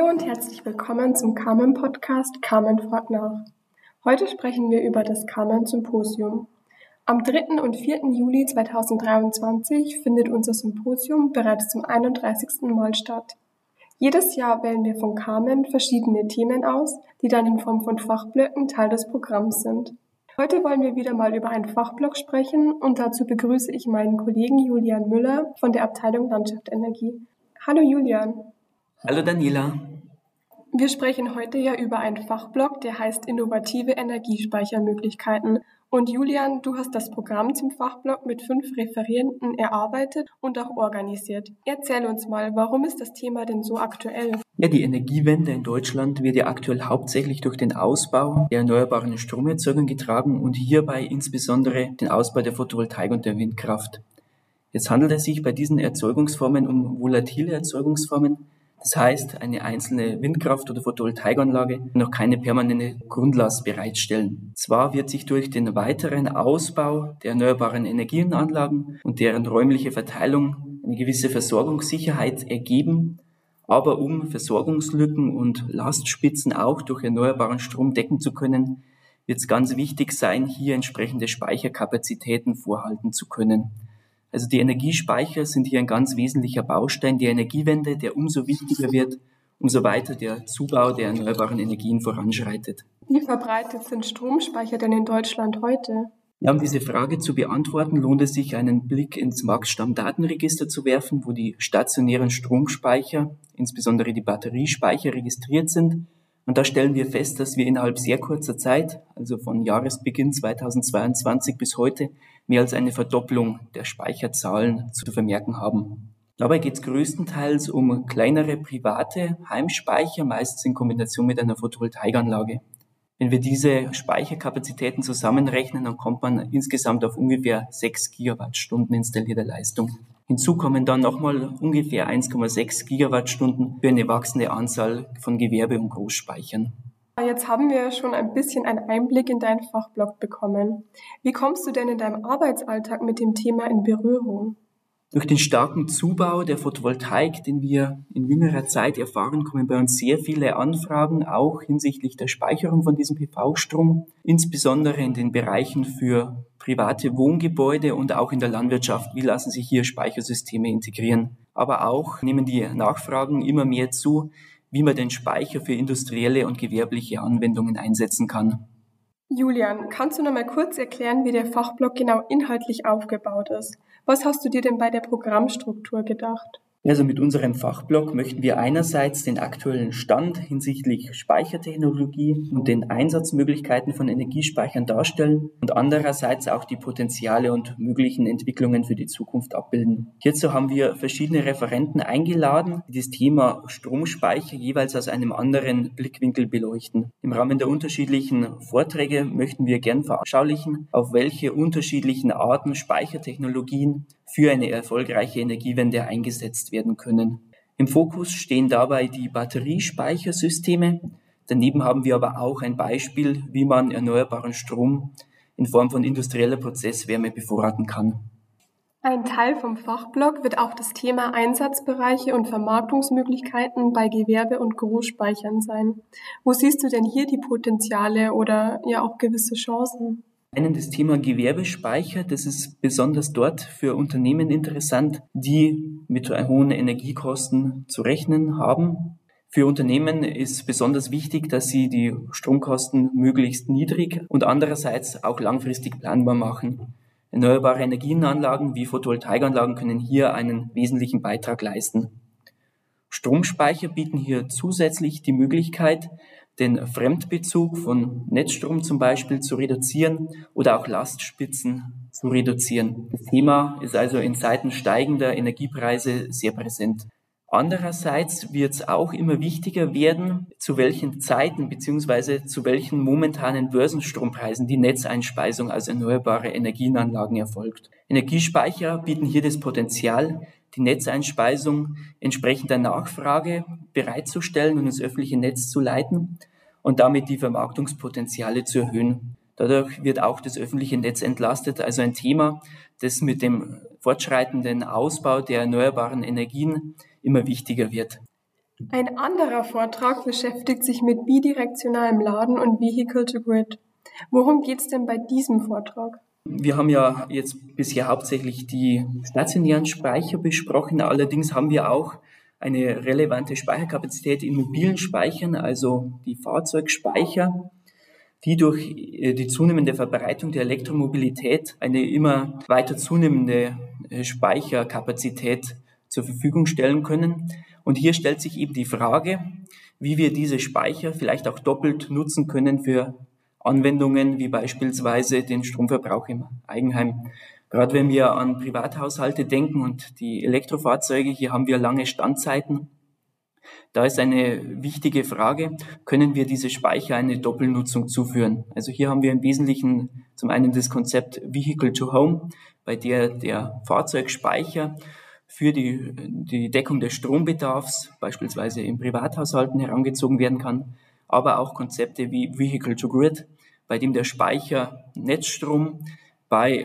Hallo und herzlich willkommen zum Carmen Podcast Carmen fragt nach. Heute sprechen wir über das Carmen Symposium. Am 3. und 4. Juli 2023 findet unser Symposium bereits zum 31. Mal statt. Jedes Jahr wählen wir von Carmen verschiedene Themen aus, die dann in Form von Fachblöcken Teil des Programms sind. Heute wollen wir wieder mal über einen Fachblock sprechen und dazu begrüße ich meinen Kollegen Julian Müller von der Abteilung Landschaft Energie. Hallo Julian. Hallo Daniela. Wir sprechen heute ja über einen Fachblock, der heißt Innovative Energiespeichermöglichkeiten. Und Julian, du hast das Programm zum Fachblock mit fünf Referierenden erarbeitet und auch organisiert. Erzähl uns mal, warum ist das Thema denn so aktuell? Ja, die Energiewende in Deutschland wird ja aktuell hauptsächlich durch den Ausbau der erneuerbaren Stromerzeugung getragen und hierbei insbesondere den Ausbau der Photovoltaik und der Windkraft. Jetzt handelt es sich bei diesen Erzeugungsformen um volatile Erzeugungsformen, das heißt, eine einzelne Windkraft- oder Photovoltaikanlage noch keine permanente Grundlast bereitstellen. Zwar wird sich durch den weiteren Ausbau der erneuerbaren Energienanlagen und deren räumliche Verteilung eine gewisse Versorgungssicherheit ergeben, aber um Versorgungslücken und Lastspitzen auch durch erneuerbaren Strom decken zu können, wird es ganz wichtig sein, hier entsprechende Speicherkapazitäten vorhalten zu können. Also die Energiespeicher sind hier ein ganz wesentlicher Baustein der Energiewende, der umso wichtiger wird, umso weiter der Zubau der erneuerbaren Energien voranschreitet. Wie verbreitet sind Stromspeicher denn in Deutschland heute? Ja, um diese Frage zu beantworten, lohnt es sich, einen Blick ins Marktstammdatenregister zu werfen, wo die stationären Stromspeicher, insbesondere die Batteriespeicher, registriert sind. Und da stellen wir fest, dass wir innerhalb sehr kurzer Zeit, also von Jahresbeginn 2022 bis heute, mehr als eine Verdopplung der Speicherzahlen zu vermerken haben. Dabei geht es größtenteils um kleinere private Heimspeicher, meistens in Kombination mit einer Photovoltaikanlage. Wenn wir diese Speicherkapazitäten zusammenrechnen, dann kommt man insgesamt auf ungefähr 6 Gigawattstunden installierte Leistung. Hinzu kommen dann nochmal ungefähr 1,6 Gigawattstunden für eine wachsende Anzahl von Gewerbe- und Großspeichern. Jetzt haben wir schon ein bisschen einen Einblick in deinen Fachblock bekommen. Wie kommst du denn in deinem Arbeitsalltag mit dem Thema in Berührung? Durch den starken Zubau der Photovoltaik, den wir in jüngerer Zeit erfahren, kommen bei uns sehr viele Anfragen, auch hinsichtlich der Speicherung von diesem PV-Strom, insbesondere in den Bereichen für private Wohngebäude und auch in der Landwirtschaft. Wie lassen sich hier Speichersysteme integrieren? Aber auch nehmen die Nachfragen immer mehr zu, wie man den Speicher für industrielle und gewerbliche Anwendungen einsetzen kann. Julian, kannst du noch mal kurz erklären, wie der Fachblock genau inhaltlich aufgebaut ist? Was hast du dir denn bei der Programmstruktur gedacht? Also mit unserem Fachblock möchten wir einerseits den aktuellen Stand hinsichtlich Speichertechnologie und den Einsatzmöglichkeiten von Energiespeichern darstellen und andererseits auch die Potenziale und möglichen Entwicklungen für die Zukunft abbilden. Hierzu haben wir verschiedene Referenten eingeladen, die das Thema Stromspeicher jeweils aus einem anderen Blickwinkel beleuchten. Im Rahmen der unterschiedlichen Vorträge möchten wir gern veranschaulichen, auf welche unterschiedlichen Arten Speichertechnologien für eine erfolgreiche Energiewende eingesetzt werden können. Im Fokus stehen dabei die Batteriespeichersysteme. Daneben haben wir aber auch ein Beispiel, wie man erneuerbaren Strom in Form von industrieller Prozesswärme bevorraten kann. Ein Teil vom Fachblock wird auch das Thema Einsatzbereiche und Vermarktungsmöglichkeiten bei Gewerbe- und Großspeichern sein. Wo siehst du denn hier die Potenziale oder ja auch gewisse Chancen? Einen das Thema Gewerbespeicher. Das ist besonders dort für Unternehmen interessant, die mit hohen Energiekosten zu rechnen haben. Für Unternehmen ist besonders wichtig, dass sie die Stromkosten möglichst niedrig und andererseits auch langfristig planbar machen. Erneuerbare Energienanlagen wie Photovoltaikanlagen können hier einen wesentlichen Beitrag leisten. Stromspeicher bieten hier zusätzlich die Möglichkeit, den Fremdbezug von Netzstrom zum Beispiel zu reduzieren oder auch Lastspitzen zu reduzieren. Das Thema ist also in Zeiten steigender Energiepreise sehr präsent. Andererseits wird es auch immer wichtiger werden, zu welchen Zeiten bzw. zu welchen momentanen Börsenstrompreisen die Netzeinspeisung aus erneuerbare Energienanlagen erfolgt. Energiespeicher bieten hier das Potenzial, die Netzeinspeisung entsprechend der Nachfrage bereitzustellen und ins öffentliche Netz zu leiten und damit die Vermarktungspotenziale zu erhöhen. Dadurch wird auch das öffentliche Netz entlastet, also ein Thema, das mit dem fortschreitenden Ausbau der erneuerbaren Energien immer wichtiger wird. Ein anderer Vortrag beschäftigt sich mit bidirektionalem Laden und Vehicle to Grid. Worum geht es denn bei diesem Vortrag? Wir haben ja jetzt bisher hauptsächlich die stationären Speicher besprochen. Allerdings haben wir auch eine relevante Speicherkapazität in mobilen Speichern, also die Fahrzeugspeicher, die durch äh, die zunehmende Verbreitung der Elektromobilität eine immer weiter zunehmende äh, Speicherkapazität zur Verfügung stellen können. Und hier stellt sich eben die Frage, wie wir diese Speicher vielleicht auch doppelt nutzen können für Anwendungen wie beispielsweise den Stromverbrauch im Eigenheim. Gerade wenn wir an Privathaushalte denken und die Elektrofahrzeuge, hier haben wir lange Standzeiten. Da ist eine wichtige Frage, können wir diese Speicher eine Doppelnutzung zuführen? Also hier haben wir im Wesentlichen zum einen das Konzept Vehicle to Home, bei der der Fahrzeugspeicher für die, die Deckung des Strombedarfs, beispielsweise in Privathaushalten, herangezogen werden kann aber auch Konzepte wie Vehicle to Grid, bei dem der Speicher Netzstrom bei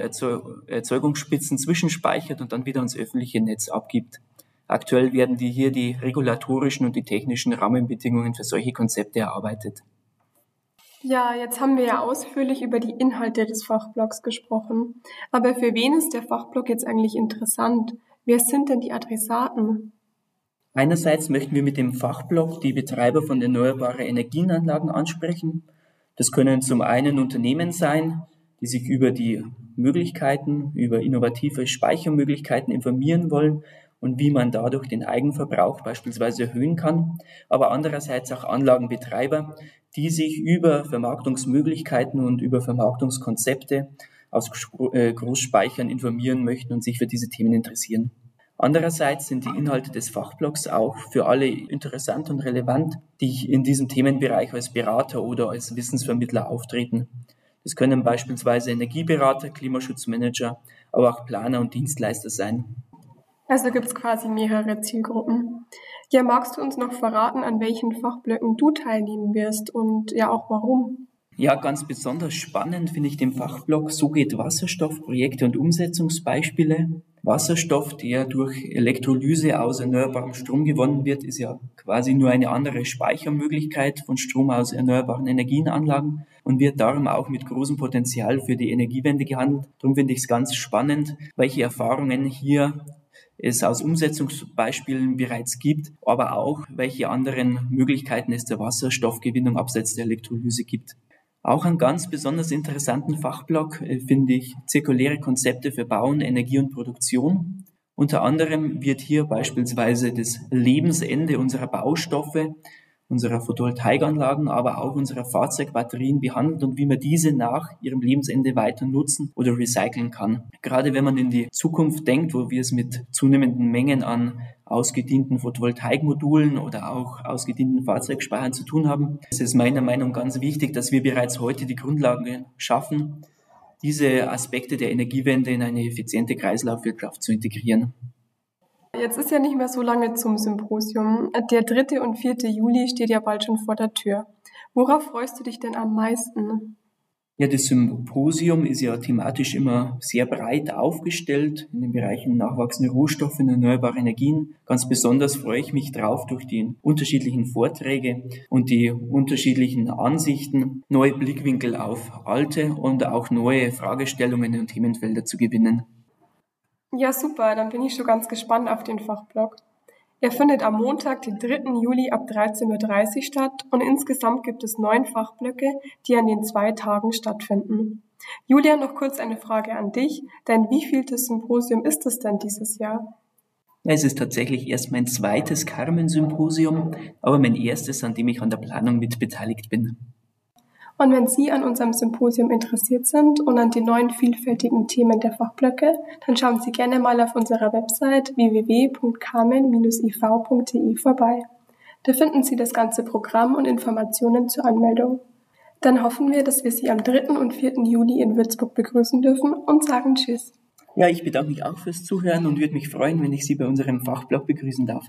Erzeugungsspitzen zwischenspeichert und dann wieder ans öffentliche Netz abgibt. Aktuell werden die hier die regulatorischen und die technischen Rahmenbedingungen für solche Konzepte erarbeitet. Ja, jetzt haben wir ja ausführlich über die Inhalte des Fachblocks gesprochen. Aber für wen ist der Fachblock jetzt eigentlich interessant? Wer sind denn die Adressaten? Einerseits möchten wir mit dem Fachblock die Betreiber von erneuerbaren Energienanlagen ansprechen. Das können zum einen Unternehmen sein, die sich über die Möglichkeiten, über innovative Speichermöglichkeiten informieren wollen und wie man dadurch den Eigenverbrauch beispielsweise erhöhen kann, aber andererseits auch Anlagenbetreiber, die sich über Vermarktungsmöglichkeiten und über Vermarktungskonzepte aus äh, Großspeichern informieren möchten und sich für diese Themen interessieren. Andererseits sind die Inhalte des Fachblocks auch für alle interessant und relevant, die in diesem Themenbereich als Berater oder als Wissensvermittler auftreten. Das können beispielsweise Energieberater, Klimaschutzmanager, aber auch Planer und Dienstleister sein. Also gibt es quasi mehrere Zielgruppen. Ja, magst du uns noch verraten, an welchen Fachblöcken du teilnehmen wirst und ja auch warum? Ja, ganz besonders spannend finde ich den Fachblock So geht Wasserstoff, Projekte und Umsetzungsbeispiele. Wasserstoff, der durch Elektrolyse aus erneuerbarem Strom gewonnen wird, ist ja quasi nur eine andere Speichermöglichkeit von Strom aus erneuerbaren Energienanlagen und wird darum auch mit großem Potenzial für die Energiewende gehandelt. Darum finde ich es ganz spannend, welche Erfahrungen hier es aus Umsetzungsbeispielen bereits gibt, aber auch welche anderen Möglichkeiten es der Wasserstoffgewinnung abseits der Elektrolyse gibt. Auch einen ganz besonders interessanten Fachblock äh, finde ich zirkuläre Konzepte für Bauen, Energie und Produktion. Unter anderem wird hier beispielsweise das Lebensende unserer Baustoffe unserer Photovoltaikanlagen, aber auch unserer Fahrzeugbatterien behandelt und wie man diese nach ihrem Lebensende weiter nutzen oder recyceln kann. Gerade wenn man in die Zukunft denkt, wo wir es mit zunehmenden Mengen an ausgedienten Photovoltaikmodulen oder auch ausgedienten Fahrzeugspeichern zu tun haben, ist es meiner Meinung nach ganz wichtig, dass wir bereits heute die Grundlagen schaffen, diese Aspekte der Energiewende in eine effiziente Kreislaufwirtschaft zu integrieren. Jetzt ist ja nicht mehr so lange zum Symposium. Der 3. und 4. Juli steht ja bald schon vor der Tür. Worauf freust du dich denn am meisten? Ja, das Symposium ist ja thematisch immer sehr breit aufgestellt in den Bereichen nachwachsende Rohstoffe und erneuerbare Energien. Ganz besonders freue ich mich drauf, durch die unterschiedlichen Vorträge und die unterschiedlichen Ansichten neue Blickwinkel auf alte und auch neue Fragestellungen und Themenfelder zu gewinnen. Ja, super, dann bin ich schon ganz gespannt auf den Fachblog. Er findet am Montag, den 3. Juli ab 13.30 Uhr statt und insgesamt gibt es neun Fachblöcke, die an den zwei Tagen stattfinden. Julia, noch kurz eine Frage an dich, denn wie vieltes Symposium ist es denn dieses Jahr? Es ist tatsächlich erst mein zweites Carmen-Symposium, aber mein erstes, an dem ich an der Planung mit beteiligt bin. Und wenn Sie an unserem Symposium interessiert sind und an den neuen vielfältigen Themen der Fachblöcke, dann schauen Sie gerne mal auf unserer Website www.carmen-iv.de vorbei. Da finden Sie das ganze Programm und Informationen zur Anmeldung. Dann hoffen wir, dass wir Sie am 3. und 4. Juli in Würzburg begrüßen dürfen und sagen Tschüss. Ja, ich bedanke mich auch fürs Zuhören und würde mich freuen, wenn ich Sie bei unserem Fachblog begrüßen darf.